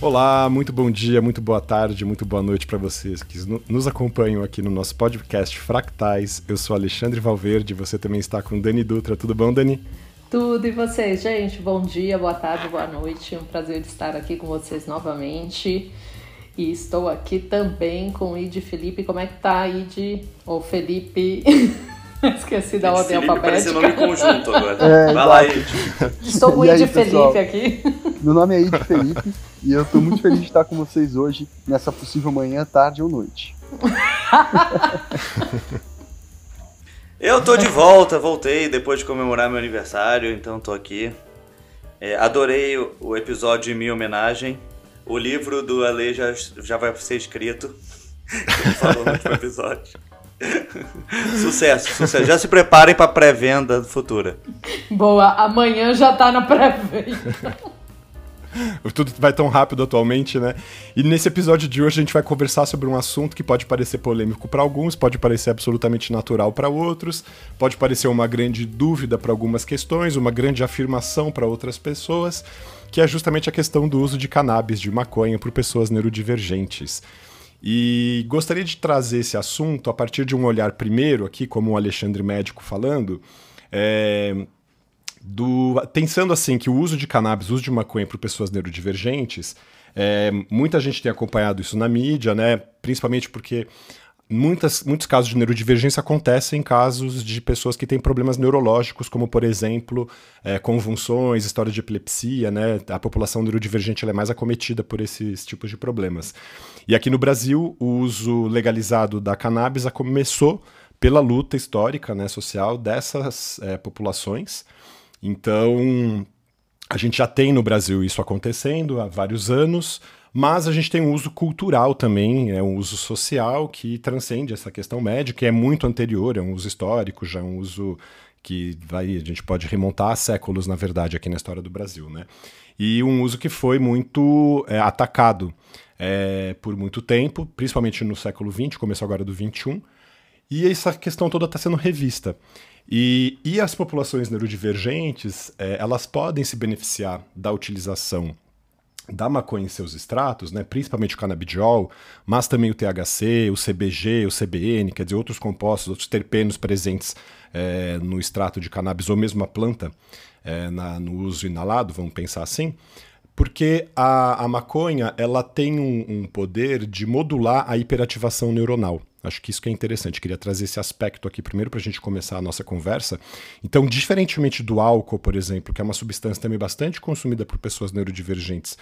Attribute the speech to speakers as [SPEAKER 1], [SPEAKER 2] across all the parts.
[SPEAKER 1] Olá, muito bom dia, muito boa tarde, muito boa noite para vocês que nos acompanham aqui no nosso podcast Fractais. Eu sou Alexandre Valverde, você também está com Dani Dutra. Tudo bom, Dani?
[SPEAKER 2] Tudo e vocês, gente? Bom dia, boa tarde, boa noite. É um prazer estar aqui com vocês novamente. E estou aqui também com o Id Felipe. Como é que tá, Id? Ou Felipe? Esqueci da ordem alfabética.
[SPEAKER 3] Parece nome conjunto agora. É, Vai lá, Id.
[SPEAKER 2] Estou com o Id Felipe aqui.
[SPEAKER 4] Meu nome é Id Felipe e eu estou muito feliz de estar com vocês hoje, nessa possível manhã, tarde ou noite.
[SPEAKER 3] eu tô de volta, voltei depois de comemorar meu aniversário, então tô aqui. É, adorei o, o, episódio em minha homenagem. O livro do Ale já, já vai ser escrito. Ele falou no último episódio. sucesso, sucesso. Já se preparem para pré-venda futura.
[SPEAKER 2] Boa, amanhã já tá na pré-venda.
[SPEAKER 1] Tudo vai tão rápido atualmente, né? E nesse episódio de hoje a gente vai conversar sobre um assunto que pode parecer polêmico para alguns, pode parecer absolutamente natural para outros, pode parecer uma grande dúvida para algumas questões, uma grande afirmação para outras pessoas, que é justamente a questão do uso de cannabis, de maconha, por pessoas neurodivergentes. E gostaria de trazer esse assunto a partir de um olhar primeiro, aqui, como o Alexandre Médico falando, é, do, pensando assim que o uso de cannabis, o uso de maconha para pessoas neurodivergentes, é, muita gente tem acompanhado isso na mídia, né? Principalmente porque muitas, muitos casos de neurodivergência acontecem em casos de pessoas que têm problemas neurológicos, como, por exemplo, é, convulsões, história de epilepsia, né? A população neurodivergente é mais acometida por esses tipos de problemas. E aqui no Brasil, o uso legalizado da cannabis começou pela luta histórica, né, social dessas é, populações. Então, a gente já tem no Brasil isso acontecendo há vários anos. Mas a gente tem um uso cultural também, é um uso social que transcende essa questão médica, que é muito anterior, é um uso histórico, já é um uso que vai, a gente pode remontar a séculos, na verdade, aqui na história do Brasil, né? E um uso que foi muito é, atacado é, por muito tempo, principalmente no século XX, começou agora do XXI, e essa questão toda está sendo revista. E, e as populações neurodivergentes, é, elas podem se beneficiar da utilização da maconha em seus extratos, né, principalmente o canabidiol, mas também o THC, o CBG, o CBN, quer dizer, outros compostos, outros terpenos presentes é, no extrato de cannabis ou mesmo a planta é, na, no uso inalado, vamos pensar assim, porque a, a maconha ela tem um, um poder de modular a hiperativação neuronal. Acho que isso que é interessante. Queria trazer esse aspecto aqui primeiro para a gente começar a nossa conversa. Então, diferentemente do álcool, por exemplo, que é uma substância também bastante consumida por pessoas neurodivergentes,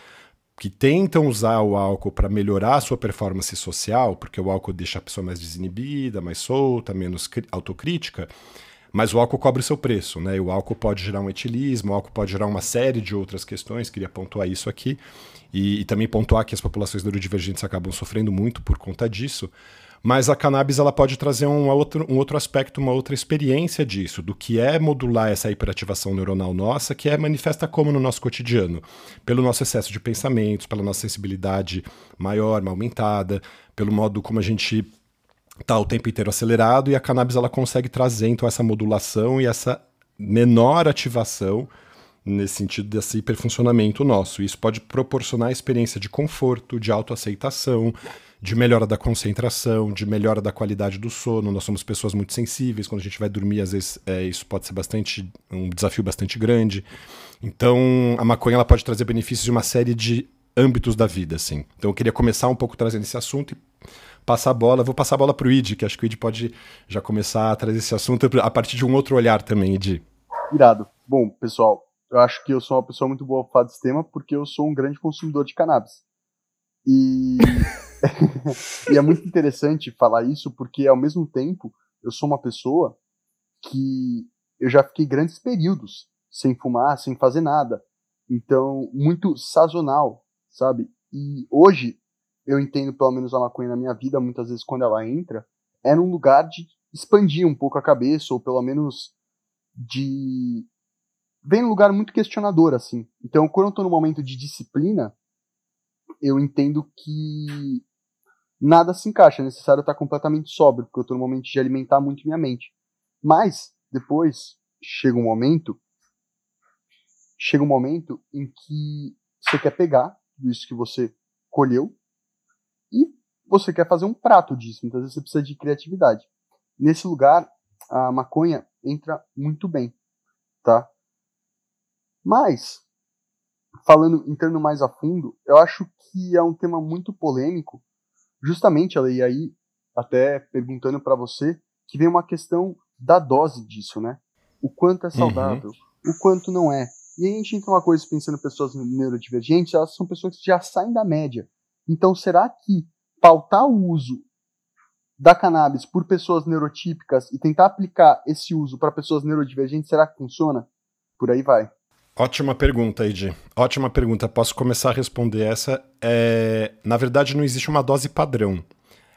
[SPEAKER 1] que tentam usar o álcool para melhorar a sua performance social, porque o álcool deixa a pessoa mais desinibida, mais solta, menos autocrítica, mas o álcool cobre o seu preço, né? E o álcool pode gerar um etilismo, o álcool pode gerar uma série de outras questões, queria pontuar isso aqui, e, e também pontuar que as populações neurodivergentes acabam sofrendo muito por conta disso. Mas a cannabis ela pode trazer um outro, um outro aspecto, uma outra experiência disso, do que é modular essa hiperativação neuronal nossa, que é manifesta como no nosso cotidiano, pelo nosso excesso de pensamentos, pela nossa sensibilidade maior, aumentada, pelo modo como a gente está o tempo inteiro acelerado, e a cannabis ela consegue trazer então essa modulação e essa menor ativação nesse sentido desse hiperfuncionamento nosso. Isso pode proporcionar a experiência de conforto, de autoaceitação, de melhora da concentração, de melhora da qualidade do sono. Nós somos pessoas muito sensíveis, quando a gente vai dormir, às vezes é, isso pode ser bastante um desafio bastante grande. Então, a maconha ela pode trazer benefícios de uma série de âmbitos da vida, assim. Então, eu queria começar um pouco trazendo esse assunto e passar a bola. Vou passar a bola para o Id, que acho que o Id pode já começar a trazer esse assunto a partir de um outro olhar também, Id.
[SPEAKER 4] Irado. Bom, pessoal, eu acho que eu sou uma pessoa muito boa para falar desse tema porque eu sou um grande consumidor de cannabis. E e é muito interessante falar isso porque, ao mesmo tempo, eu sou uma pessoa que eu já fiquei grandes períodos sem fumar, sem fazer nada. Então, muito sazonal, sabe? E hoje, eu entendo pelo menos a maconha na minha vida, muitas vezes quando ela entra, é num lugar de expandir um pouco a cabeça, ou pelo menos de. Vem num lugar muito questionador, assim. Então, quando eu tô num momento de disciplina, eu entendo que nada se encaixa, é necessário estar completamente sóbrio, porque eu estou no momento de alimentar muito minha mente. Mas, depois, chega um momento, chega um momento em que você quer pegar, tudo isso que você colheu e você quer fazer um prato disso. Muitas vezes você precisa de criatividade. Nesse lugar, a maconha entra muito bem, tá? Mas, falando, entrando mais a fundo, eu acho que é um tema muito polêmico, justamente, e aí, até perguntando para você, que vem uma questão da dose disso, né? O quanto é uhum. saudável, uhum. o quanto não é. E aí a gente entra uma coisa pensando em pessoas neurodivergentes, elas são pessoas que já saem da média. Então, será que pautar o uso da cannabis por pessoas neurotípicas e tentar aplicar esse uso para pessoas neurodivergentes, será que funciona? Por aí vai.
[SPEAKER 1] Ótima pergunta, Ed. Ótima pergunta. Posso começar a responder essa? É... Na verdade, não existe uma dose padrão.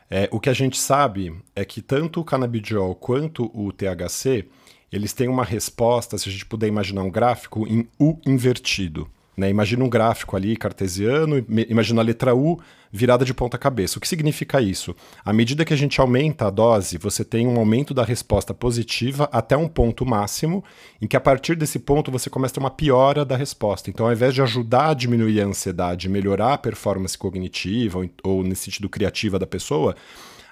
[SPEAKER 1] É, o que a gente sabe é que tanto o canabidiol quanto o THC, eles têm uma resposta, se a gente puder imaginar um gráfico, em U invertido. Né? Imagina um gráfico ali cartesiano, imagina a letra U virada de ponta cabeça. O que significa isso? À medida que a gente aumenta a dose, você tem um aumento da resposta positiva até um ponto máximo, em que a partir desse ponto você começa a ter uma piora da resposta. Então, ao invés de ajudar a diminuir a ansiedade, melhorar a performance cognitiva ou, ou nesse sentido criativa da pessoa,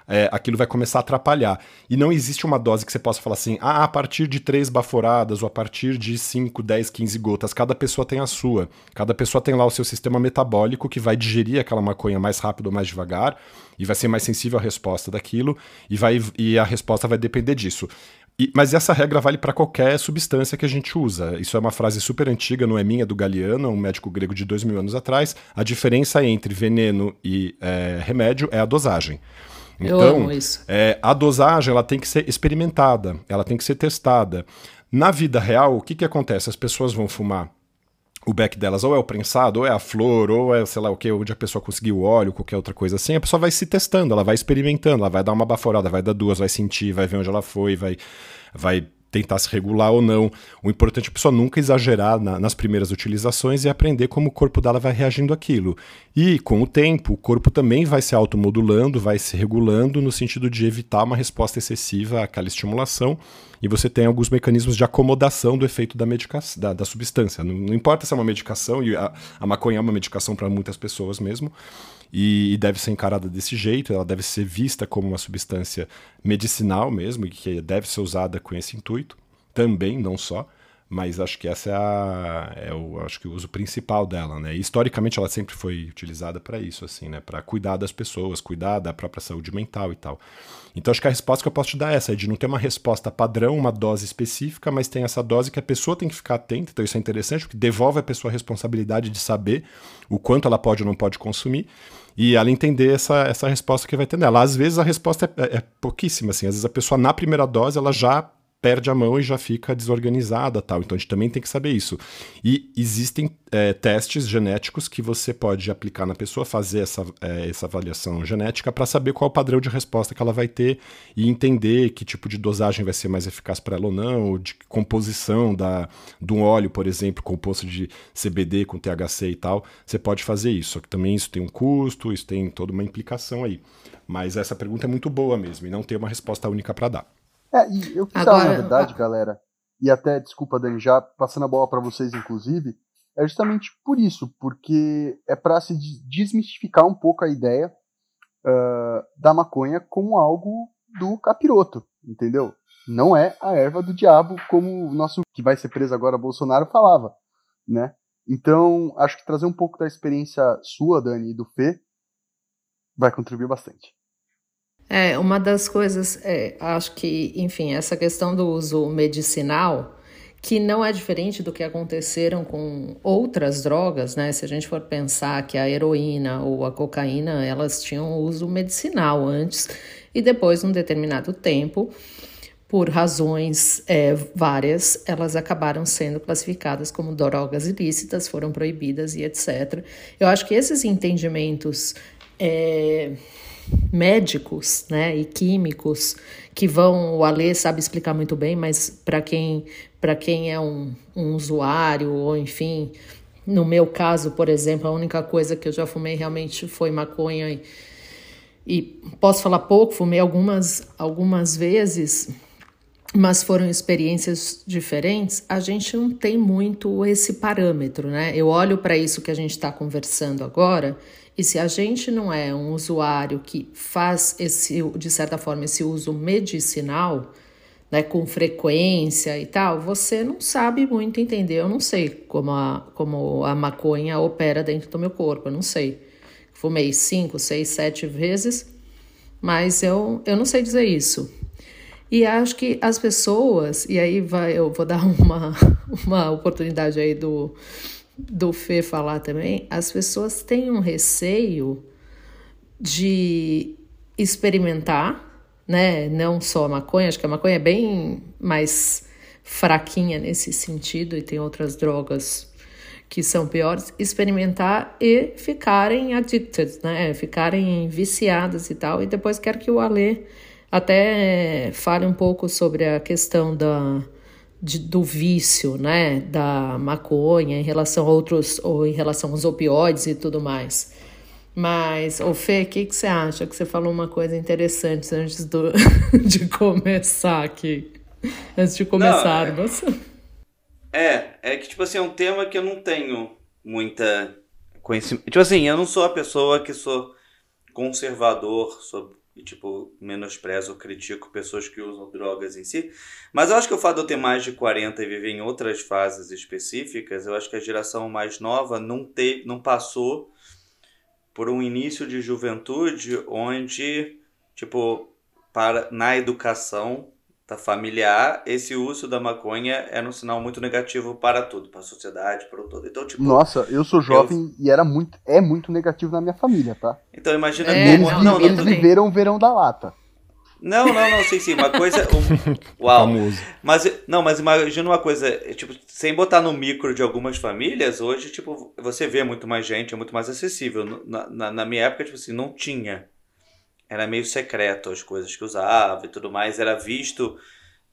[SPEAKER 1] é, aquilo vai começar a atrapalhar. E não existe uma dose que você possa falar assim, ah, a partir de três baforadas ou a partir de 5, 10, 15 gotas. Cada pessoa tem a sua. Cada pessoa tem lá o seu sistema metabólico que vai digerir aquela maconha mais rápido ou mais devagar e vai ser mais sensível à resposta daquilo e, vai, e a resposta vai depender disso. E, mas essa regra vale para qualquer substância que a gente usa. Isso é uma frase super antiga, não é minha, é do Galiano, um médico grego de dois mil anos atrás. A diferença entre veneno e é, remédio é a dosagem. Então, é, a dosagem ela tem que ser experimentada, ela tem que ser testada. Na vida real, o que, que acontece? As pessoas vão fumar o beck delas ou é o prensado, ou é a flor, ou é, sei lá o que, onde a pessoa conseguiu o óleo, qualquer outra coisa assim, a pessoa vai se testando, ela vai experimentando, ela vai dar uma baforada, vai dar duas, vai sentir, vai ver onde ela foi, vai, vai tentar se regular ou não. O importante é a pessoa nunca exagerar na, nas primeiras utilizações e aprender como o corpo dela vai reagindo àquilo. E com o tempo, o corpo também vai se automodulando, vai se regulando no sentido de evitar uma resposta excessiva àquela estimulação. E você tem alguns mecanismos de acomodação do efeito da medicação, da, da substância. Não, não, importa se é uma medicação, e a, a maconha é uma medicação para muitas pessoas mesmo e, deve ser encarada desse jeito, ela deve ser vista como uma substância medicinal mesmo, e que deve ser usada com esse intuito, também, não só, mas acho que essa é, a, é o, acho que o uso principal dela, né? Historicamente ela sempre foi utilizada para isso, assim, né? Para cuidar das pessoas, cuidar da própria saúde mental e tal. Então acho que a resposta que eu posso te dar é essa, é de não ter uma resposta padrão, uma dose específica, mas tem essa dose que a pessoa tem que ficar atenta. Então isso é interessante, porque devolve a pessoa a responsabilidade de saber o quanto ela pode ou não pode consumir e ela entender essa, essa resposta que vai ter nela. Às vezes a resposta é, é, pouquíssima, assim. Às vezes a pessoa na primeira dose ela já perde a mão e já fica desorganizada tal. Então a gente também tem que saber isso. E existem é, testes genéticos que você pode aplicar na pessoa, fazer essa, é, essa avaliação genética para saber qual o padrão de resposta que ela vai ter e entender que tipo de dosagem vai ser mais eficaz para ela ou não, ou de composição da, de um óleo, por exemplo, composto de CBD com THC e tal. Você pode fazer isso. Só que também isso tem um custo, isso tem toda uma implicação aí. Mas essa pergunta é muito boa mesmo e não tem uma resposta única para dar.
[SPEAKER 4] É, e eu quis Agora, falar, na verdade, galera, e até, desculpa, Dani, já passando a bola para vocês, inclusive, é justamente por isso, porque é para se desmistificar um pouco a ideia uh, da maconha como algo do capiroto, entendeu? Não é a erva do diabo, como o nosso que vai ser preso agora, Bolsonaro, falava, né? Então, acho que trazer um pouco da experiência sua, Dani, e do Fê, vai contribuir bastante.
[SPEAKER 2] É, uma das coisas, é, acho que, enfim, essa questão do uso medicinal, que não é diferente do que aconteceram com outras drogas, né? Se a gente for pensar que a heroína ou a cocaína, elas tinham uso medicinal antes e depois, num determinado tempo, por razões é, várias, elas acabaram sendo classificadas como drogas ilícitas, foram proibidas e etc. Eu acho que esses entendimentos é, médicos né, e químicos que vão, o Alê sabe explicar muito bem, mas para quem, quem é um, um usuário, ou enfim, no meu caso, por exemplo, a única coisa que eu já fumei realmente foi maconha e, e posso falar pouco, fumei algumas, algumas vezes mas foram experiências diferentes, a gente não tem muito esse parâmetro, né? Eu olho para isso que a gente está conversando agora, e se a gente não é um usuário que faz esse, de certa forma, esse uso medicinal, né, com frequência e tal, você não sabe muito entender. Eu não sei como a, como a maconha opera dentro do meu corpo, eu não sei. Fumei cinco, seis, sete vezes, mas eu, eu não sei dizer isso. E acho que as pessoas, e aí vai, eu vou dar uma, uma oportunidade aí do, do Fê falar também, as pessoas têm um receio de experimentar, né? Não só a maconha, acho que a maconha é bem mais fraquinha nesse sentido e tem outras drogas que são piores, experimentar e ficarem addicted, né? Ficarem viciadas e tal. E depois quero que o Alê até fale um pouco sobre a questão da, de, do vício, né, da maconha em relação a outros, ou em relação aos opioides e tudo mais. Mas, ô Fê, o que, que você acha? Que você falou uma coisa interessante antes do, de começar aqui. Antes de começarmos.
[SPEAKER 3] É, é, é que, tipo assim, é um tema que eu não tenho muita conhecimento. Tipo assim, eu não sou a pessoa que sou conservador sobre e, tipo, menosprezo ou critico pessoas que usam drogas em si. Mas eu acho que o fato de eu ter mais de 40 e viver em outras fases específicas, eu acho que a geração mais nova não, te, não passou por um início de juventude onde, tipo, para, na educação da familiar, esse uso da maconha era um sinal muito negativo para tudo, para a sociedade, para o todo. Então, tipo,
[SPEAKER 4] Nossa, eu sou jovem eu... e era muito, é muito negativo na minha família, tá?
[SPEAKER 3] Então imagina
[SPEAKER 4] é, eles, não, não, eles viveram o verão da lata.
[SPEAKER 3] Não, não, não, sim, sim, uma coisa, um, uau. Mas não, mas imagina uma coisa, tipo, sem botar no micro de algumas famílias, hoje, tipo, você vê muito mais gente, é muito mais acessível. Na, na, na minha época, tipo assim, não tinha era meio secreto as coisas que usava e tudo mais, era visto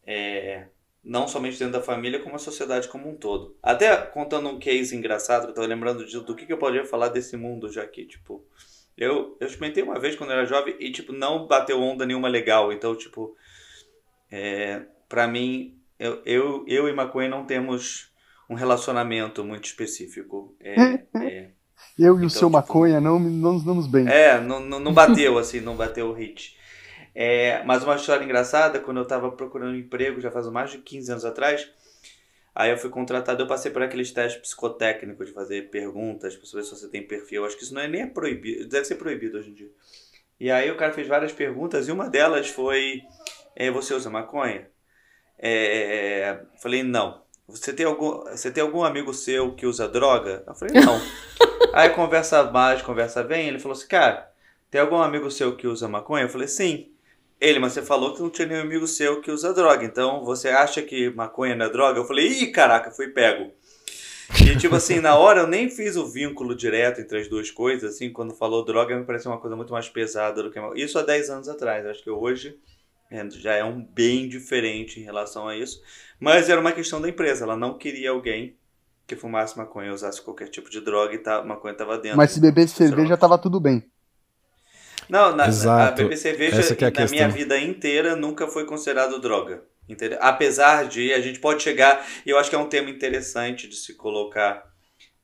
[SPEAKER 3] é, não somente dentro da família, como a sociedade como um todo. Até contando um case engraçado, que eu tô lembrando de, do que, que eu poderia falar desse mundo já que, tipo, eu, eu experimentei uma vez quando eu era jovem e, tipo, não bateu onda nenhuma legal, então, tipo, é, pra mim, eu, eu, eu e maconha não temos um relacionamento muito específico. É, é,
[SPEAKER 4] eu e então, o seu tipo, maconha não, não nos damos bem.
[SPEAKER 3] É, não, não bateu assim, não bateu o hit. É, mas uma história engraçada, quando eu estava procurando emprego, já faz mais de 15 anos atrás, aí eu fui contratado, eu passei por aqueles testes psicotécnicos de fazer perguntas para saber se você tem perfil. Acho que isso não é nem é proibido, deve ser proibido hoje em dia. E aí o cara fez várias perguntas e uma delas foi: é, Você usa maconha? É, falei: Não. Você tem, algum, você tem algum amigo seu que usa droga? Eu falei: Não. Aí conversa mais, conversa bem. Ele falou assim: Cara, tem algum amigo seu que usa maconha? Eu falei: Sim. Ele, mas você falou que não tinha nenhum amigo seu que usa droga. Então você acha que maconha não é droga? Eu falei: Ih, caraca, fui pego. E tipo assim, na hora eu nem fiz o vínculo direto entre as duas coisas, assim, quando falou droga me pareceu uma coisa muito mais pesada do que isso há 10 anos atrás. Acho que hoje é, já é um bem diferente em relação a isso. Mas era uma questão da empresa, ela não queria alguém que fumasse maconha, usasse qualquer tipo de droga e tá, maconha estava dentro.
[SPEAKER 4] Mas se bebesse cerveja, tava tudo bem.
[SPEAKER 3] Não, na, Exato. a beber cerveja é a na minha vida inteira nunca foi considerado droga. Entendeu? Apesar de a gente pode chegar, e eu acho que é um tema interessante de se colocar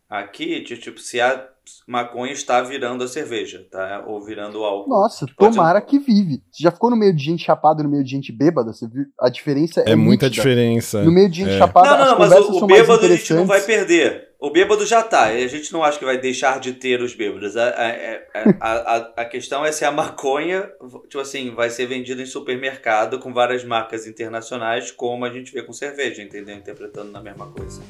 [SPEAKER 3] aqui, de, tipo, se a maconha está virando a cerveja, tá? Ou virando o álcool.
[SPEAKER 4] Nossa, tomara ser... que vive. Você já ficou no meio de gente chapada, no meio de gente bêbada? Você viu? A diferença é
[SPEAKER 1] É muita nítida. diferença.
[SPEAKER 4] No meio de gente é. chapada,
[SPEAKER 3] Não, não, mas o, o bêbado a gente não vai perder. O bêbado já tá. A gente não acha que vai deixar de ter os bêbados. A, a, a, a, a questão é se a maconha, tipo assim, vai ser vendida em supermercado com várias marcas internacionais, como a gente vê com cerveja, entendeu? Interpretando na mesma coisa.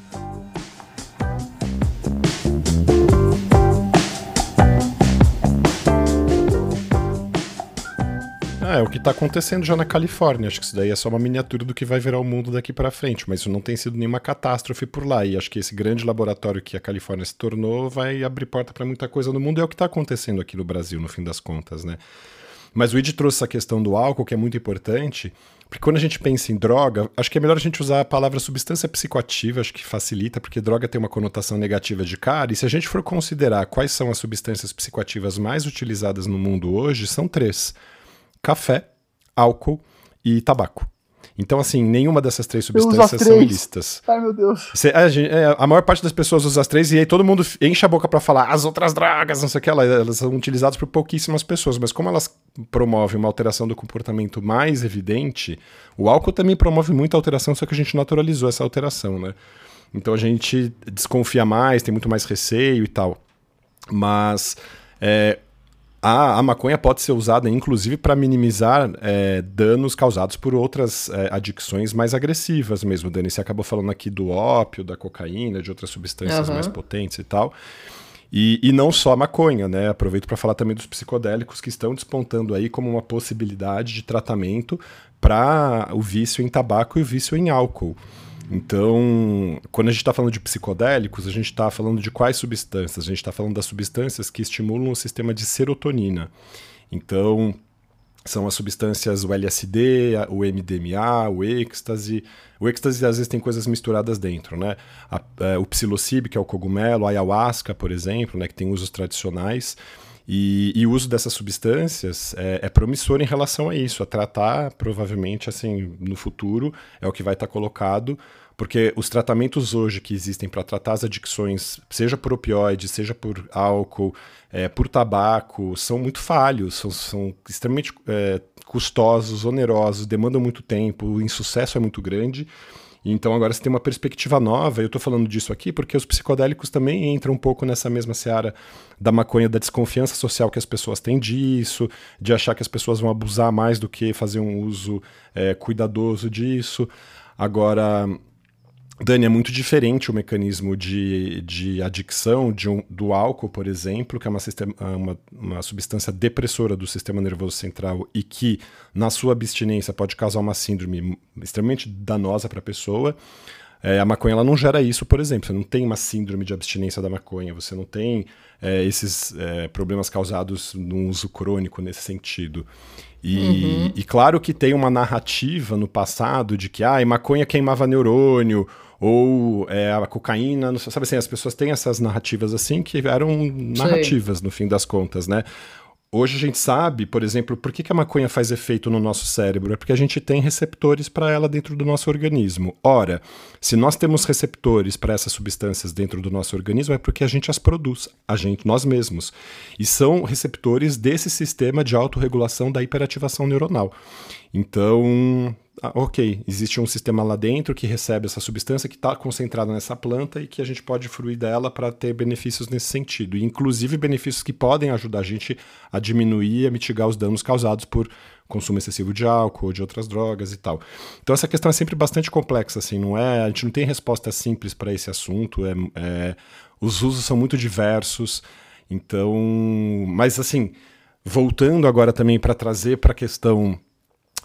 [SPEAKER 1] Ah, é o que está acontecendo já na Califórnia. Acho que isso daí é só uma miniatura do que vai virar o mundo daqui para frente, mas isso não tem sido nenhuma catástrofe por lá. E acho que esse grande laboratório que a Califórnia se tornou vai abrir porta para muita coisa no mundo. É o que está acontecendo aqui no Brasil, no fim das contas, né? Mas o Id trouxe essa questão do álcool, que é muito importante, porque quando a gente pensa em droga, acho que é melhor a gente usar a palavra substância psicoativa, acho que facilita, porque droga tem uma conotação negativa de cara, e se a gente for considerar quais são as substâncias psicoativas mais utilizadas no mundo hoje, são três café, álcool e tabaco. Então, assim, nenhuma dessas três substâncias três. são ilícitas.
[SPEAKER 4] Ai, meu Deus.
[SPEAKER 1] Cê, a, é, a, maior parte das pessoas usa as três e aí todo mundo enche a boca para falar as outras drogas, não sei o que, elas, elas são utilizadas por pouquíssimas pessoas, mas como elas promovem uma alteração do comportamento mais evidente, o álcool também promove muita alteração, só que a gente naturalizou essa alteração, né? Então a gente desconfia mais, tem muito mais receio e tal. Mas é, a, a, maconha pode ser usada, inclusive, para minimizar é, danos causados por outras é, adicções mais agressivas mesmo. Dani, você acabou falando aqui do ópio, da cocaína, de outras substâncias uhum. mais potentes e tal. E, e não só a maconha, né? Aproveito para falar também dos psicodélicos que estão despontando aí como uma possibilidade de tratamento para o vício em tabaco e o vício em álcool. Então, quando a gente está falando de psicodélicos, a gente está falando de quais substâncias? A gente está falando das substâncias que estimulam o sistema de serotonina. Então, são as substâncias o LSD, o MDMA, o êxtase. O êxtase às vezes tem coisas misturadas dentro, né? A, é, o psilocibe, que é o cogumelo, a ayahuasca, por exemplo, né, que tem usos tradicionais. E, e, o uso dessas substâncias é, é, promissor em relação a isso, a tratar, provavelmente, assim, no futuro, é o que vai estar colocado porque os tratamentos hoje que existem para tratar as adicções, seja por opioide, seja por álcool, é, por tabaco, são muito falhos, são, são extremamente é, custosos, onerosos, demandam muito tempo, o insucesso é muito grande. Então agora você tem uma perspectiva nova, eu estou falando disso aqui porque os psicodélicos também entram um pouco nessa mesma seara da maconha, da desconfiança social que as pessoas têm disso, de achar que as pessoas vão abusar mais do que fazer um uso é, cuidadoso disso. Agora, Dani, é muito diferente o mecanismo de, de adicção de um, do álcool, por exemplo, que é uma, sistema, uma, uma, substância depressora do sistema nervoso central e que, na sua abstinência, pode causar uma síndrome extremamente danosa para a pessoa. É, a maconha ela não gera isso, por exemplo. Você não tem uma síndrome de abstinência da maconha, você não tem é, esses é, problemas causados no uso crônico nesse sentido. E, uhum. e, claro que tem uma narrativa no passado de que ah, maconha queimava neurônio, ou é, a cocaína, sabe assim, as pessoas têm essas narrativas assim que eram narrativas Sim. no fim das contas, né? Hoje a gente sabe, por exemplo, por que, que a maconha faz efeito no nosso cérebro? É porque a gente tem receptores para ela dentro do nosso organismo. Ora, se nós temos receptores para essas substâncias dentro do nosso organismo, é porque a gente as produz, a gente, nós mesmos. E são receptores desse sistema de autorregulação da hiperativação neuronal. Então, ah, ok, existe um sistema lá dentro que recebe essa substância que está concentrada nessa planta e que a gente pode fruir dela para ter benefícios nesse sentido. E, inclusive benefícios que podem ajudar a gente a diminuir, a mitigar os danos causados por consumo excessivo de álcool ou de outras drogas e tal. Então essa questão é sempre bastante complexa, assim, não é? A gente não tem resposta simples para esse assunto. É, é, os usos são muito diversos. Então, mas assim, voltando agora também para trazer para a questão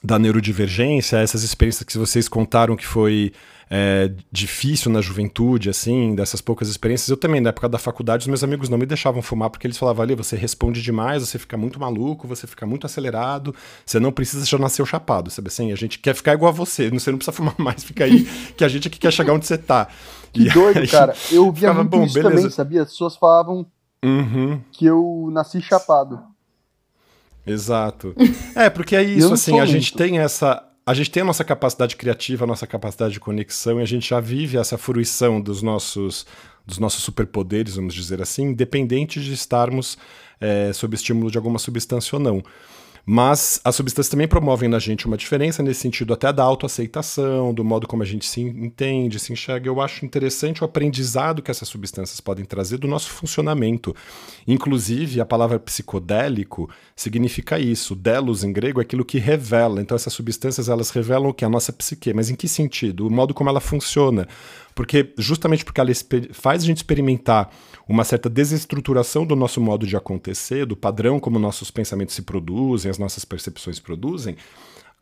[SPEAKER 1] da neurodivergência, essas experiências que vocês contaram que foi é, difícil na juventude, assim, dessas poucas experiências. Eu também, na época da faculdade, os meus amigos não me deixavam fumar porque eles falavam ali, você responde demais, você fica muito maluco, você fica muito acelerado, você não precisa já nascer chapado, sabe assim? A gente quer ficar igual a você, você não precisa fumar mais, fica aí, que a gente aqui quer chegar onde você tá.
[SPEAKER 4] Que e doido, aí, cara. Eu via muito bom, isso beleza. também, sabia? As pessoas falavam uhum. que eu nasci chapado.
[SPEAKER 1] Exato. É, porque é isso, assim, a gente tem essa. A gente tem a nossa capacidade criativa, a nossa capacidade de conexão, e a gente já vive essa fruição dos nossos, dos nossos superpoderes, vamos dizer assim, independente de estarmos é, sob estímulo de alguma substância ou não. Mas as substâncias também promovem na gente uma diferença nesse sentido, até da autoaceitação, do modo como a gente se entende, se enxerga. Eu acho interessante o aprendizado que essas substâncias podem trazer do nosso funcionamento. Inclusive, a palavra psicodélico significa isso. Delos, em grego, é aquilo que revela. Então, essas substâncias, elas revelam o que? A nossa psique. Mas em que sentido? O modo como ela funciona. Porque, justamente porque ela faz a gente experimentar uma certa desestruturação do nosso modo de acontecer, do padrão como nossos pensamentos se produzem, as nossas percepções produzem,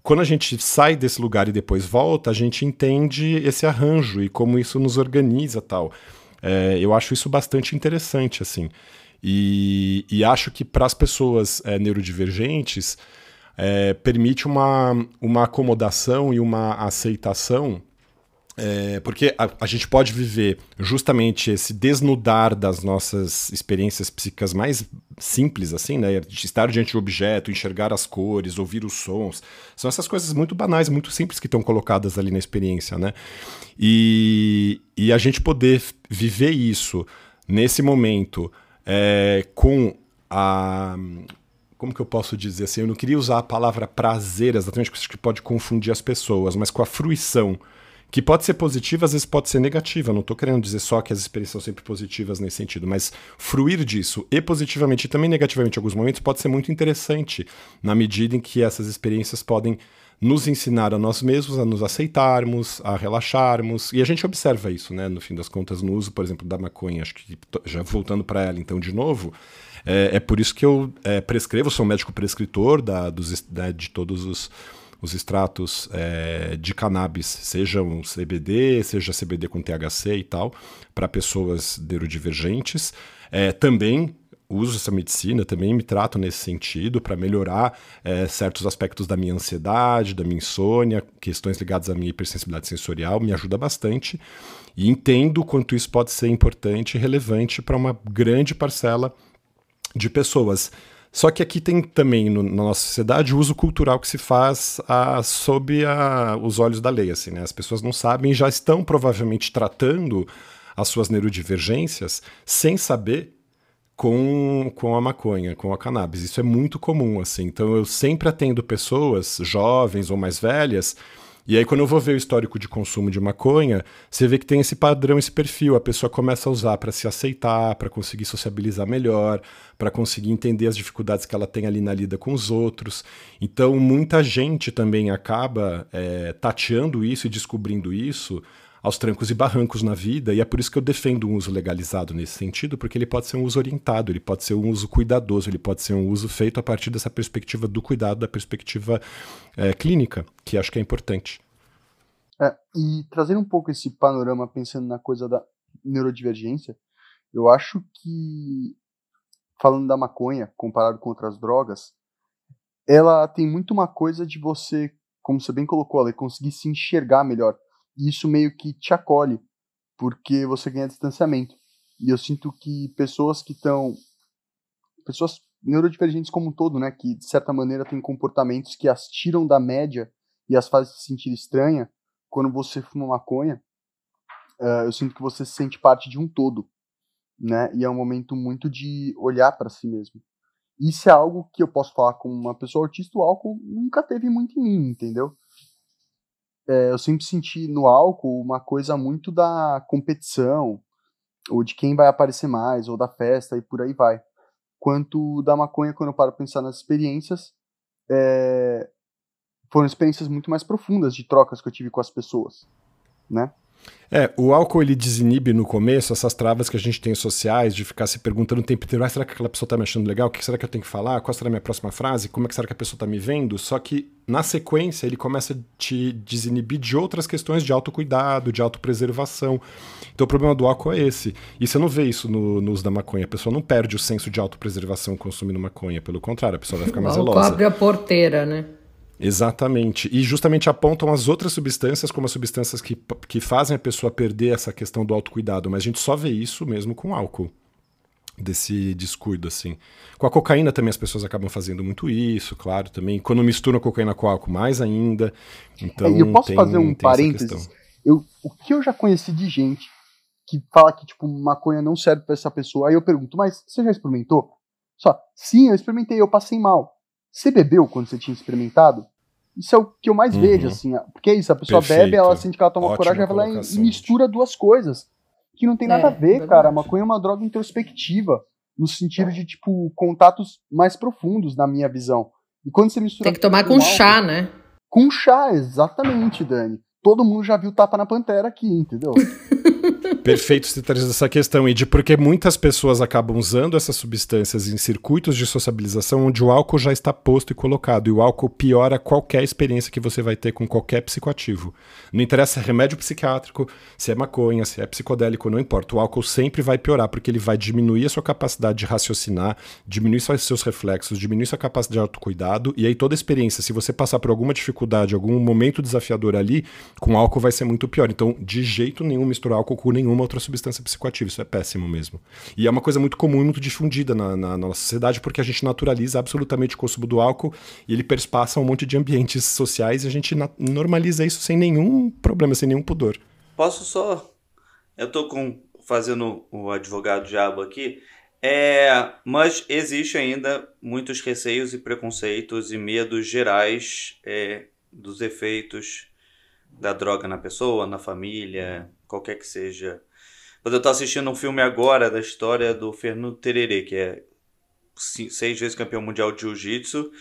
[SPEAKER 1] quando a gente sai desse lugar e depois volta, a gente entende esse arranjo e como isso nos organiza tal. É, eu acho isso bastante interessante, assim. E, e acho que para as pessoas é, neurodivergentes, é, permite uma, uma acomodação e uma aceitação É, porque a, a, gente pode viver justamente esse desnudar das nossas experiências psíquicas mais simples, assim, né? De estar diante de objeto, enxergar as cores, ouvir os sons. São essas coisas muito banais, muito simples que estão colocadas ali na experiência, né? E, e a gente poder viver isso nesse momento é, com a como que eu posso dizer assim? Eu não queria usar a palavra prazer exatamente porque acho que pode confundir as pessoas, mas com a fruição que pode ser positiva, às vezes pode ser negativa. Não estou querendo dizer só que as experiências são sempre positivas nesse sentido, mas fruir disso e positivamente e também negativamente em alguns momentos pode ser muito interessante na medida em que essas experiências podem nos ensinar a nós mesmos a nos aceitarmos, a relaxarmos. E a gente observa isso, né, no fim das contas, no uso, por exemplo, da maconha. Acho que já voltando para ela, então, de novo, é, é, por isso que eu é, prescrevo, sou um médico prescritor da, dos, da, de todos os os extratos é, de cannabis, sejam CBD, seja CBD com THC e tal, para pessoas neurodivergentes. É, também uso essa medicina, também me trato nesse sentido para melhorar é, certos aspectos da minha ansiedade, da minha insônia, questões ligadas à minha hipersensibilidade sensorial, me ajuda bastante. E entendo quanto isso pode ser importante e relevante para uma grande parcela de pessoas. Só que aqui tem também no, na nossa sociedade o uso cultural que se faz a, sob a, os olhos da lei. Assim, né? As pessoas não sabem e já estão provavelmente tratando as suas neurodivergências sem saber com, com a maconha, com a cannabis. Isso é muito comum. assim. Então eu sempre atendo pessoas, jovens ou mais velhas, e aí, quando eu vou ver o histórico de consumo de maconha, você vê que tem esse padrão, esse perfil. A pessoa começa a usar para se aceitar, para conseguir sociabilizar melhor, para conseguir entender as dificuldades que ela tem ali na lida com os outros. Então, muita gente também acaba é, tateando isso e descobrindo isso aos trancos e barrancos na vida, e é por isso que eu defendo um uso legalizado nesse sentido, porque ele pode ser um uso orientado, ele pode ser um uso cuidadoso, ele pode ser um uso feito a partir dessa perspectiva do cuidado, da perspectiva é, clínica, que acho que é importante.
[SPEAKER 4] É, e trazendo um pouco esse panorama, pensando na coisa da neurodivergência, eu acho que, falando da maconha, comparado com outras drogas, ela tem muito uma coisa de você, como você bem colocou, ela conseguir se enxergar melhor. Isso meio que te acolhe, porque você ganha distanciamento. E eu sinto que pessoas que estão. Pessoas neurodivergentes como um todo, né? Que de certa maneira têm comportamentos que as tiram da média e as fazem se sentir estranha. Quando você fuma maconha, uh, eu sinto que você se sente parte de um todo, né? E é um momento muito de olhar para si mesmo. Isso é algo que eu posso falar com uma pessoa autista, o álcool nunca teve muito em mim, entendeu? É, eu sempre senti no álcool uma coisa muito da competição, ou de quem vai aparecer mais, ou da festa, e por aí vai. Quanto da maconha, quando eu paro para pensar nas experiências, é, foram experiências muito mais profundas de trocas que eu tive com as pessoas, né?
[SPEAKER 1] É, o álcool ele desinibe no começo essas travas que a gente tem sociais de ficar se perguntando o tempo inteiro: ah, será que aquela pessoa tá me achando legal? O que será que eu tenho que falar? Qual será a minha próxima frase? Como é que será que a pessoa tá me vendo? Só que na sequência ele começa a te desinibir de outras questões de autocuidado, de autopreservação. Então o problema do álcool é esse. E você não vê isso no, no uso da maconha. A pessoa não perde o senso de autopreservação consumindo maconha. Pelo contrário, a pessoa vai ficar mais zelosa.
[SPEAKER 2] Abre a porteira, né?
[SPEAKER 1] Exatamente. E justamente apontam as outras substâncias como as substâncias que, que fazem a pessoa perder essa questão do autocuidado. Mas a gente só vê isso mesmo com álcool. Desse descuido, assim. Com a cocaína também as pessoas acabam fazendo muito isso, claro, também. Quando misturam cocaína com álcool, mais ainda. Então,
[SPEAKER 4] é, eu posso tem, fazer um parênteses? Eu, o que eu já conheci de gente que fala que, tipo, maconha não serve para essa pessoa. Aí eu pergunto, mas você já experimentou? Só, sim, eu experimentei, eu passei mal. Você bebeu quando você tinha experimentado? Isso é o que eu mais uhum. vejo, assim. Porque é isso, a pessoa Perfeito. bebe, ela sente que ela toma Ótima coragem, ela vai lá e mistura duas coisas. Que não tem nada é, a ver, verdade. cara. A maconha é uma droga introspectiva. No sentido de, tipo, contatos mais profundos, na minha visão. E quando você mistura.
[SPEAKER 2] Tem que tomar com chá, né?
[SPEAKER 4] Com chá, exatamente, Dani. Todo mundo já viu tapa na pantera aqui, entendeu?
[SPEAKER 1] Perfeito você traz essa questão, Ed, porque muitas pessoas acabam usando essas substâncias em circuitos de sociabilização onde o álcool já está posto e colocado, e o álcool piora qualquer experiência que você vai ter com qualquer psicoativo. Não interessa se é remédio psiquiátrico, se é maconha, se é psicodélico, não importa. O álcool sempre vai piorar, porque ele vai diminuir a sua capacidade de raciocinar, diminuir seus reflexos, diminuir sua capacidade de autocuidado, e aí toda experiência, se você passar por alguma dificuldade, algum momento desafiador ali, com álcool vai ser muito pior. Então, de jeito nenhum misturar álcool com nenhuma outra substância psicoativa. Isso é péssimo mesmo. E é uma coisa muito comum e muito difundida na, na, na nossa sociedade, porque a gente naturaliza absolutamente o consumo do álcool e ele perspassa um monte de ambientes sociais e a gente normaliza isso sem nenhum problema, sem nenhum pudor.
[SPEAKER 3] Posso só. Eu tô com fazendo o advogado diabo aqui. É, mas existe ainda muitos receios e preconceitos e medos gerais é, dos efeitos da droga na pessoa, na família, qualquer que seja. Mas eu estou assistindo um filme agora da história do Fernando Tererê, que é seis vezes campeão mundial de jiu-jitsu.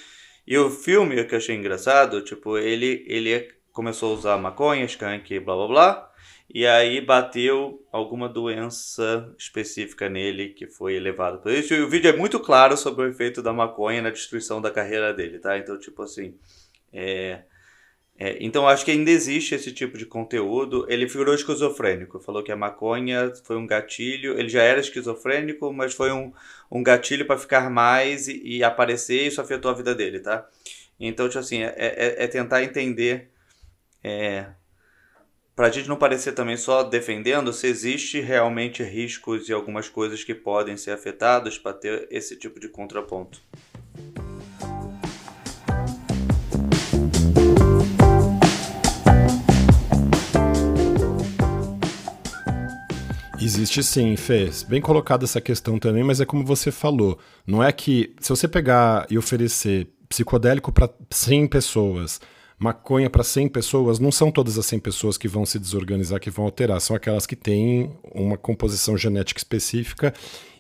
[SPEAKER 3] E o filme que eu achei engraçado, tipo, ele, ele começou a usar maconha, skunk, blá blá blá. E aí bateu alguma doença específica nele que foi elevado por isso. E o vídeo é muito claro sobre o efeito da maconha na destruição da carreira dele, tá? Então, tipo assim, é, é, então acho que ainda existe esse tipo de conteúdo. Ele virou esquizofrênico, falou que a maconha foi um gatilho. Ele já era esquizofrênico, mas foi um, um gatilho para ficar mais e, e, aparecer. Isso afetou a vida dele, tá? Então, tipo assim, é, é, é tentar entender. É, para a gente não parecer também só defendendo, se existe realmente riscos e algumas coisas que podem ser afetadas para ter esse tipo de contraponto.
[SPEAKER 1] Existe sim, Fê. Bem colocada essa questão também, mas é como você falou. Não é que se você pegar e oferecer psicodélico para 100 pessoas, maconha para 100 pessoas, não são todas as 100 pessoas que vão se desorganizar, que vão alterar. São aquelas que têm uma composição genética específica.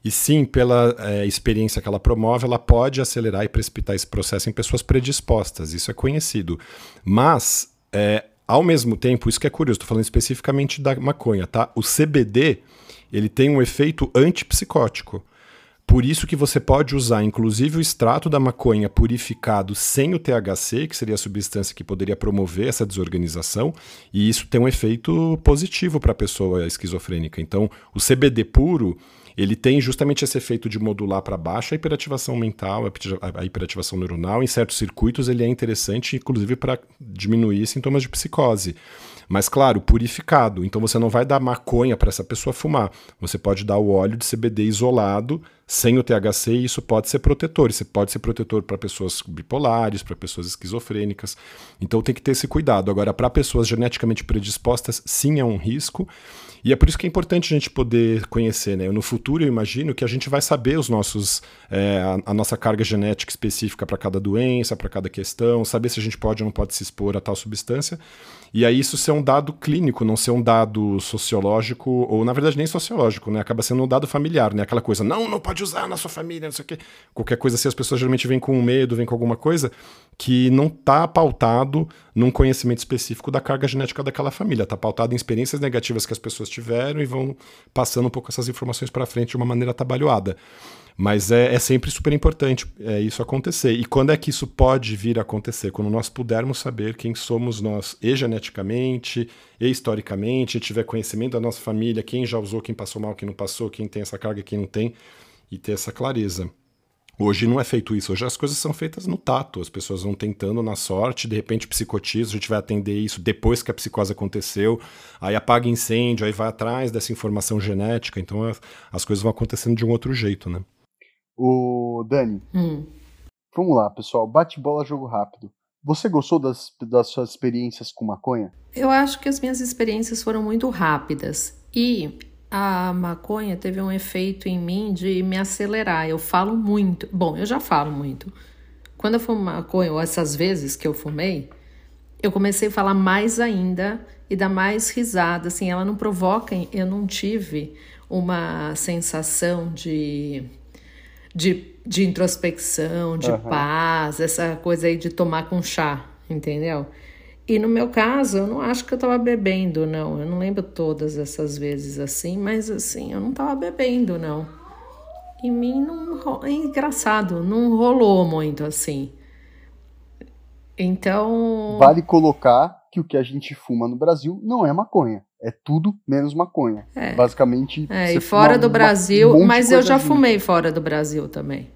[SPEAKER 1] E sim, pela é, experiência que ela promove, ela pode acelerar e precipitar esse processo em pessoas predispostas. Isso é conhecido. Mas. É, ao mesmo tempo, isso que é curioso, estou falando especificamente da maconha, tá? O CBD, ele tem um efeito antipsicótico. Por isso que você pode usar, inclusive, o extrato da maconha purificado sem o THC, que seria a substância que poderia promover essa desorganização, e isso tem um efeito positivo para a pessoa esquizofrênica. Então, o CBD puro, ele tem justamente esse efeito de modular para baixo a hiperativação mental, a hiperativação neuronal. Em certos circuitos ele é interessante, inclusive para diminuir sintomas de psicose. Mas, claro, purificado. Então você não vai dar maconha para essa pessoa fumar. Você pode dar o óleo de CBD isolado, sem o THC, e isso pode ser protetor. Isso pode ser protetor para pessoas bipolares, para pessoas esquizofrênicas. Então tem que ter esse cuidado. Agora, para pessoas geneticamente predispostas, sim é um risco. E é por isso que é importante a gente poder conhecer, né? No futuro, eu imagino que a gente vai saber os nossos, é, a, a, nossa carga genética específica para cada doença, para cada questão, saber se a gente pode ou não pode se expor a tal substância. E aí isso ser um dado clínico, não ser um dado sociológico, ou na verdade nem sociológico, né? Acaba sendo um dado familiar, né? Aquela coisa, não, não pode usar na sua família, não sei o quê. Qualquer coisa assim, as pessoas geralmente vêm com medo, vêm com alguma coisa que não está pautado num conhecimento específico da carga genética daquela família. Está pautado em experiências negativas que as pessoas tiveram e vão passando um pouco essas informações para frente de uma maneira atabalhoada. Mas é, é, sempre super importante é, isso acontecer. E quando é que isso pode vir a acontecer? Quando nós pudermos saber quem somos nós, e geneticamente, e historicamente, tiver conhecimento da nossa família, quem já usou, quem passou mal, quem não passou, quem tem essa carga, quem não tem, e ter essa clareza. Hoje não é feito isso, hoje as coisas são feitas no tato, as pessoas vão tentando na sorte, de repente psicotiza, a gente vai atender isso depois que a psicose aconteceu, aí apaga incêndio, aí vai atrás dessa informação genética, então as coisas vão acontecendo de um outro jeito, né?
[SPEAKER 4] O Dani, hum. vamos lá, pessoal, bate bola, jogo rápido. Você gostou das, das suas experiências com maconha?
[SPEAKER 2] Eu acho que as minhas experiências foram muito rápidas e a maconha teve um efeito em mim de me acelerar. Eu falo muito. Bom, eu já falo muito. Quando eu fumo maconha, ou essas vezes que eu fumei, eu comecei a falar mais ainda e dar mais risada. Assim, ela não provoca, eu não tive uma sensação de, de, de introspecção, de uhum. paz, essa coisa aí de tomar com chá, entendeu? E no meu caso, eu não acho que eu tava bebendo, não. Eu não lembro todas essas vezes assim, mas assim, eu não tava bebendo, não. Em mim não é engraçado, não rolou muito assim. Então.
[SPEAKER 4] Vale colocar que o que a gente fuma no Brasil não é maconha. É tudo menos maconha. É. Basicamente.
[SPEAKER 2] É, e fora do Brasil, um mas eu já junto. fumei fora do Brasil também.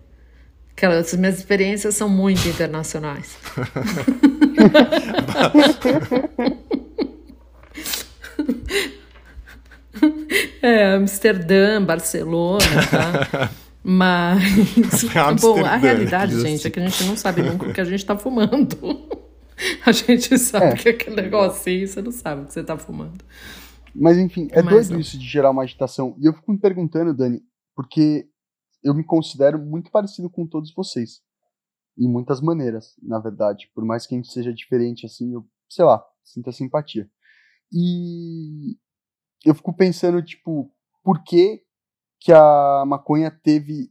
[SPEAKER 2] Aquelas minhas experiências são muito internacionais. é, Amsterdã, Barcelona, tá? Mas, bom, a realidade, gente, é que a gente não sabe nunca o que a gente tá fumando. A gente sabe é. que aquele negocinho, você não sabe o que você tá fumando.
[SPEAKER 4] Mas enfim, é Mas doido não. isso de gerar uma agitação. E eu fico me perguntando, Dani, porque eu me considero muito parecido com todos vocês. Em muitas maneiras, na verdade. Por mais que a gente seja diferente, assim, eu, sei lá, sinto a simpatia. E eu fico pensando, tipo, por que, que a maconha teve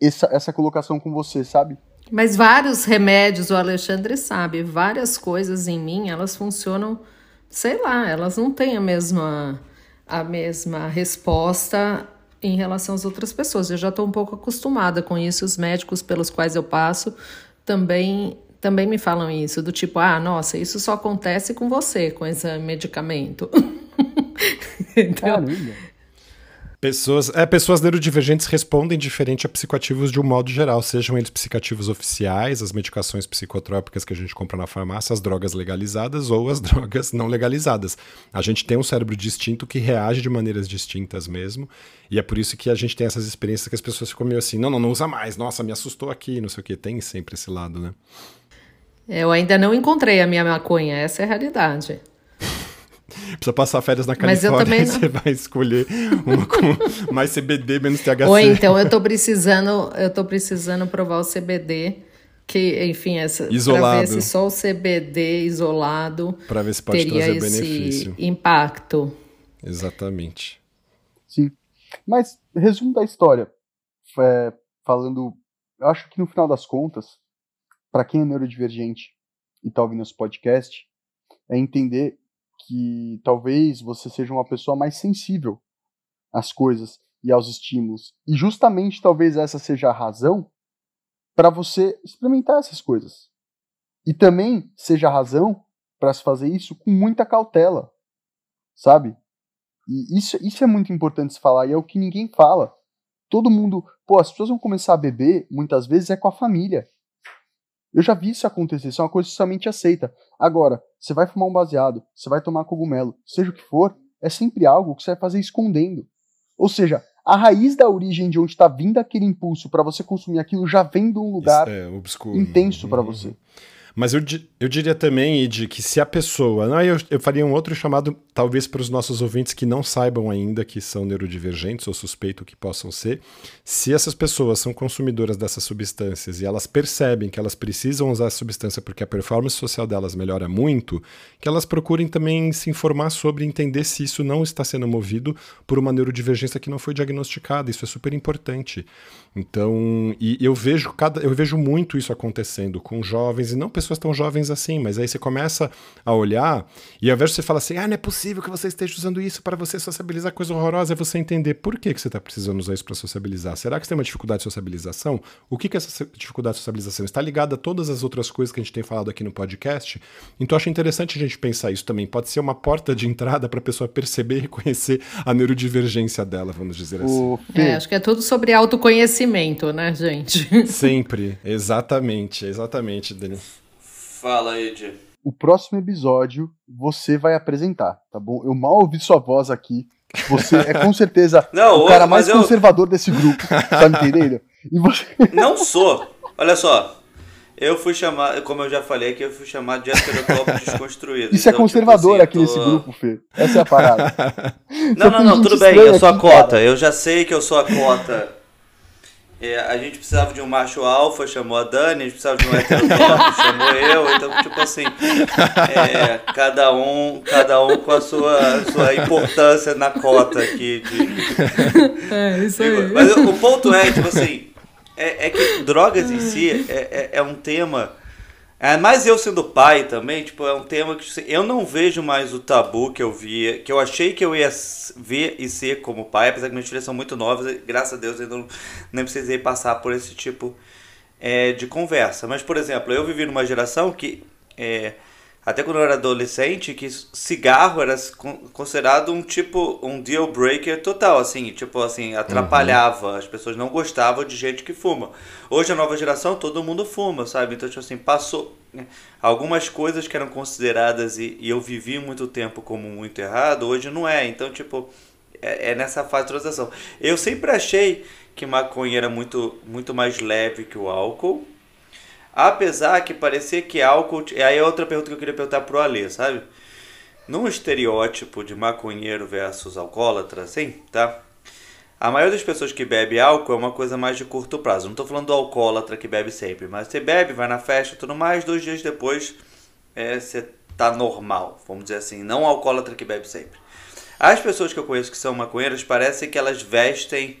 [SPEAKER 4] essa, essa colocação com você, sabe?
[SPEAKER 2] Mas vários remédios, o Alexandre sabe, várias coisas em mim, elas funcionam, sei lá, elas não têm a mesma, a mesma resposta em relação às outras pessoas. Eu já estou um pouco acostumada com isso. Os médicos pelos quais eu passo também também me falam isso, do tipo, ah, nossa, isso só acontece com você, com esse medicamento.
[SPEAKER 1] então, Caramba. Pessoas, é, pessoas neurodivergentes respondem diferente a psicoativos de um modo geral, sejam eles psicoativos oficiais, as medicações psicotrópicas que a gente compra na farmácia, as drogas legalizadas ou as drogas não legalizadas. A gente tem um cérebro distinto que reage de maneiras distintas mesmo, e é por isso que a gente tem essas experiências que as pessoas ficam meio assim, não, não, não usa mais, nossa, me assustou aqui, não sei o que, tem sempre esse lado, né?
[SPEAKER 2] Eu ainda não encontrei a minha maconha, essa é a realidade.
[SPEAKER 1] Precisa passar férias na Califórnia e você vai escolher uma com mais CBD, menos THC.
[SPEAKER 2] Ou então eu tô precisando, eu tô precisando provar o CBD, que, enfim, essa isolado. pra ver se só o CBD isolado
[SPEAKER 1] para ver se pode
[SPEAKER 2] teria
[SPEAKER 1] trazer esse benefício.
[SPEAKER 2] impacto.
[SPEAKER 1] Exatamente.
[SPEAKER 4] Sim. Mas, resumo da história, é, falando, eu acho que no final das contas, para quem é neurodivergente e tá ouvindo esse podcast, é entender que talvez você seja uma pessoa mais sensível às coisas e aos estímulos. E justamente talvez essa seja a razão para você experimentar essas coisas. E também seja a razão para se fazer isso com muita cautela, sabe? E isso, isso é muito importante se falar e é o que ninguém fala. Todo mundo, pô, as pessoas vão começar a beber, muitas vezes é com a família. Eu já vi isso acontecer, isso é uma coisa socialmente aceita. Agora, você vai fumar um baseado, você vai tomar cogumelo, seja o que for, é sempre algo que você vai fazer escondendo. Ou seja, a raiz da origem de onde está vindo aquele impulso para você consumir aquilo já vem de um lugar é, intenso para você.
[SPEAKER 1] Mas eu, eu diria também, Id, que se a pessoa. Não, eu, eu faria um outro chamado, talvez para os nossos ouvintes que não saibam ainda que são neurodivergentes, ou suspeito que possam ser. Se essas pessoas são consumidoras dessas substâncias e elas percebem que elas precisam usar a substância porque a performance social delas melhora muito, que elas procurem também se informar sobre entender se isso não está sendo movido por uma neurodivergência que não foi diagnosticada. Isso é super importante. Então, e eu vejo cada, eu vejo muito isso acontecendo com jovens e não pessoas tão jovens assim, mas aí você começa a olhar e ao invés de você falar assim, ah, não é possível que você esteja usando isso para você sociabilizar coisa horrorosa, é você entender por que, que você está precisando usar isso para sociabilizar. Será que você tem uma dificuldade de sociabilização? O que que essa dificuldade de sociabilização está ligada a todas as outras coisas que a gente tem falado aqui no podcast? Então acho interessante a gente pensar isso também. Pode ser uma porta de entrada para a pessoa perceber e reconhecer a neurodivergência dela, vamos dizer assim.
[SPEAKER 2] É, acho que é tudo sobre autoconhecimento conhecimento, né, gente?
[SPEAKER 1] Sempre, exatamente, exatamente, Dani.
[SPEAKER 3] Fala, Ed.
[SPEAKER 4] O próximo episódio você vai apresentar, tá bom? Eu mal ouvi sua voz aqui. Você é com certeza Não, o cara mais eu... conservador desse grupo, tá me entendendo?
[SPEAKER 3] E você... Não sou. Olha só, eu fui chamado, como eu já falei aqui, eu fui chamado de heterotópico desconstruído.
[SPEAKER 4] Isso é então, é conservador tipo assim, aqui tô... nesse grupo, Fê. Essa é a parada.
[SPEAKER 3] não, não, não, tudo bem, eu sou a cota. Cara. Eu já sei que eu sou a cota é, a gente precisava de um macho alfa, chamou a Dani, a gente precisava de um heterotópico, chamou eu, então, tipo assim, é, cada, um, cada um com a sua, sua importância na cota aqui.
[SPEAKER 2] De... É, isso aí.
[SPEAKER 3] Mas o ponto é, tipo assim, é, é que drogas em si é, é, é um tema É, mas eu sendo pai também, tipo, é um tema que eu não vejo mais o tabu que eu via, que eu achei que eu ia ver e ser como pai, apesar que minhas filhas são muito novas, graças a Deus ainda não, precisei passar por esse tipo é, de conversa. Mas, por exemplo, eu vivi numa geração que é, até quando eu era adolescente, que cigarro era considerado um tipo, um deal breaker total, assim, tipo assim, atrapalhava, uhum. as pessoas não gostavam de gente que fuma. Hoje a nova geração, todo mundo fuma, sabe? Então, tipo assim, passou né? algumas coisas que eram consideradas e, e, eu vivi muito tempo como muito errado, hoje não é. Então, tipo, é, é nessa fase de transação. Eu sempre achei que maconha era muito, muito mais leve que o álcool, Apesar que parecia que álcool. Aí é outra pergunta que eu queria perguntar pro Alê, sabe? Num estereótipo de maconheiro versus alcoólatra, assim, tá? A maioria das pessoas que bebe álcool é uma coisa mais de curto prazo. Não estou falando do alcoólatra que bebe sempre, mas você bebe, vai na festa tudo mais, dois dias depois é, você tá normal, vamos dizer assim. Não alcoólatra que bebe sempre. As pessoas que eu conheço que são maconheiras parece que elas vestem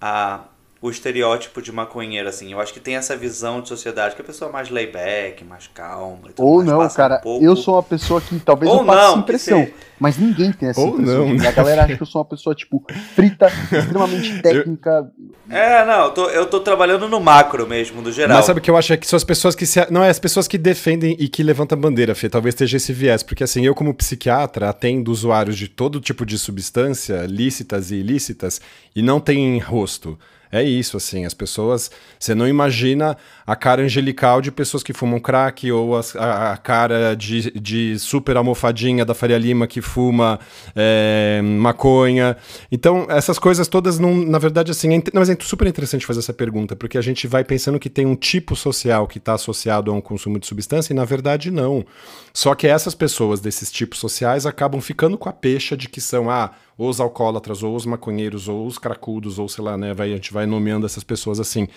[SPEAKER 3] a o estereótipo de maconheiro, assim. Eu acho que tem essa visão de sociedade que a pessoa é mais layback, mais calma.
[SPEAKER 4] Ou
[SPEAKER 3] mais,
[SPEAKER 4] não, cara. Um pouco... Eu sou uma pessoa que talvez Ou eu passe não, impressão. Mas ninguém tem essa Ou impressão. Não. A galera acha que eu sou uma pessoa, tipo, frita, extremamente técnica.
[SPEAKER 3] É, não, eu tô, eu tô trabalhando no macro mesmo, do geral.
[SPEAKER 1] Mas sabe o que eu acho é que são as pessoas que se. Não, é as pessoas que defendem e que levantam a bandeira, Fê. Talvez esteja esse viés. Porque assim, eu, como psiquiatra, atendo usuários de todo tipo de substância, lícitas e ilícitas, e não tem rosto. É isso, assim, as pessoas. Você não imagina a cara angelical de pessoas que fumam crack, ou a, a, a cara de, de super almofadinha da Faria Lima que fuma é, maconha. Então, essas coisas todas, não, na verdade, assim, é, mas é super interessante fazer essa pergunta, porque a gente vai pensando que tem um tipo social que está associado a um consumo de substância, e na verdade não. Só que essas pessoas desses tipos sociais acabam ficando com a pecha de que são, ah, ou os alcoólatras, ou os maconheiros, ou os cracudos, ou sei lá, né? Vai, a gente vai nomeando essas pessoas assim.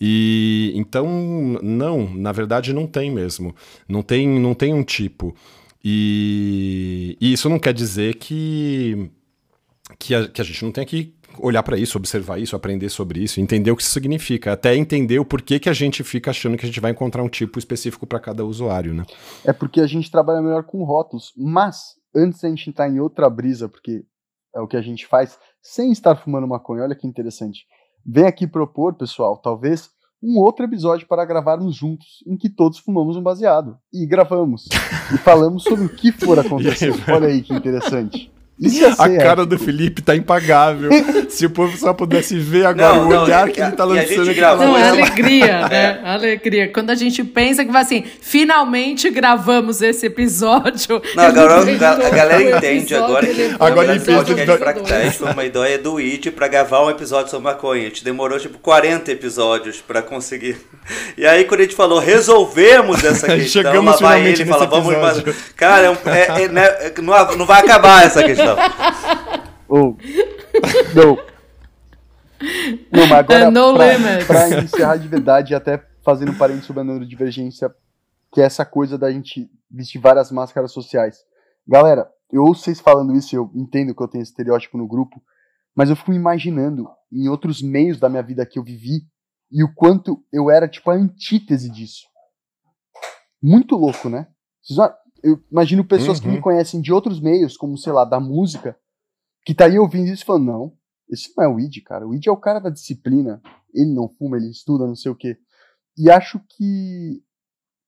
[SPEAKER 1] E então, não, na verdade não tem mesmo. Não tem, não tem um tipo. E, e isso não quer dizer que, que, a, que a gente não tem que olhar para isso, observar isso, aprender sobre isso, entender o que isso significa, até entender o porquê que a gente fica achando que a gente vai encontrar um tipo específico para cada usuário, né?
[SPEAKER 4] É porque a gente trabalha melhor com rótulos, mas antes a gente entrar em outra brisa, porque é o que a gente faz sem estar fumando maconha. Olha que interessante. Vem aqui propor, pessoal, talvez um outro episódio para gravarmos juntos, em que todos fumamos um baseado. E gravamos. e falamos sobre o que for acontecer. Olha aí que interessante.
[SPEAKER 1] A cara do Felipe tá impagável. Se o povo só pudesse ver agora não, o não, olhar que ele tá lançando aqui.
[SPEAKER 2] Não, é alegria, né? Alegria. Quando a gente pensa que vai assim, finalmente gravamos esse episódio.
[SPEAKER 3] Não, agora a, galera entende agora que agora o Fractais foi uma ideia do It pra gravar um episódio sobre maconha. A gente demorou tipo 40 episódios pra conseguir. E aí quando a gente falou, resolvemos essa questão,
[SPEAKER 1] Chegamos lá vai ele e fala, vamos.
[SPEAKER 3] Cara, é, é, é, né, não, não vai acabar essa questão não.
[SPEAKER 4] Não. Não, mas agora,
[SPEAKER 2] é no
[SPEAKER 4] pra, pra, encerrar de verdade, e até fazendo um parênteses sobre a neurodivergência, que é essa coisa da gente vestir várias máscaras sociais. Galera, eu ouço vocês falando isso, eu entendo que eu tenho estereótipo no grupo, mas eu fui imaginando em outros meios da minha vida que eu vivi e o quanto eu era, tipo, a antítese disso. Muito louco, né? Eu imagino pessoas uhum. que me uhum. conhecem de outros meios, como, sei lá, da música, que tá aí ouvindo isso e falando, não, esse não é o Id, cara. O Id é o cara da disciplina. Ele não fuma, ele estuda, não sei o quê. E acho que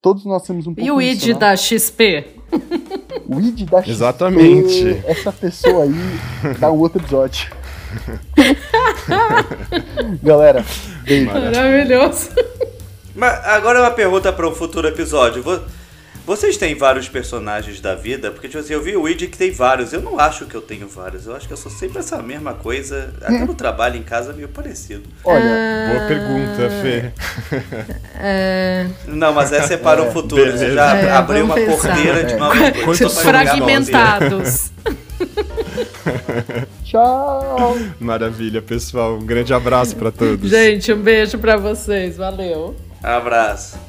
[SPEAKER 4] todos nós temos um pouco
[SPEAKER 2] E o Id isso, da XP?
[SPEAKER 4] O Id da XP.
[SPEAKER 1] Exatamente.
[SPEAKER 4] Essa pessoa aí dá um outro episódio. Galera, beijo.
[SPEAKER 2] Maravilhoso.
[SPEAKER 3] Mas agora uma pergunta para um futuro episódio. Vou... Vocês têm vários personagens da vida? Porque, tipo assim, eu vi o Weed que tem vários. Eu não acho que eu tenho vários. Eu acho que eu sou sempre essa mesma coisa. Até no trabalho, em casa, meio parecido.
[SPEAKER 1] Olha, uh... boa pergunta, Fê.
[SPEAKER 2] Uh...
[SPEAKER 3] Não, mas essa é para o é, futuro. Beleza. Já é, abriu uma pensar. porteira de novas
[SPEAKER 2] coisas. Fragmentados.
[SPEAKER 4] Tchau.
[SPEAKER 1] Maravilha, pessoal. Um grande abraço para todos.
[SPEAKER 2] Gente, um beijo para vocês. Valeu.
[SPEAKER 3] Abraço.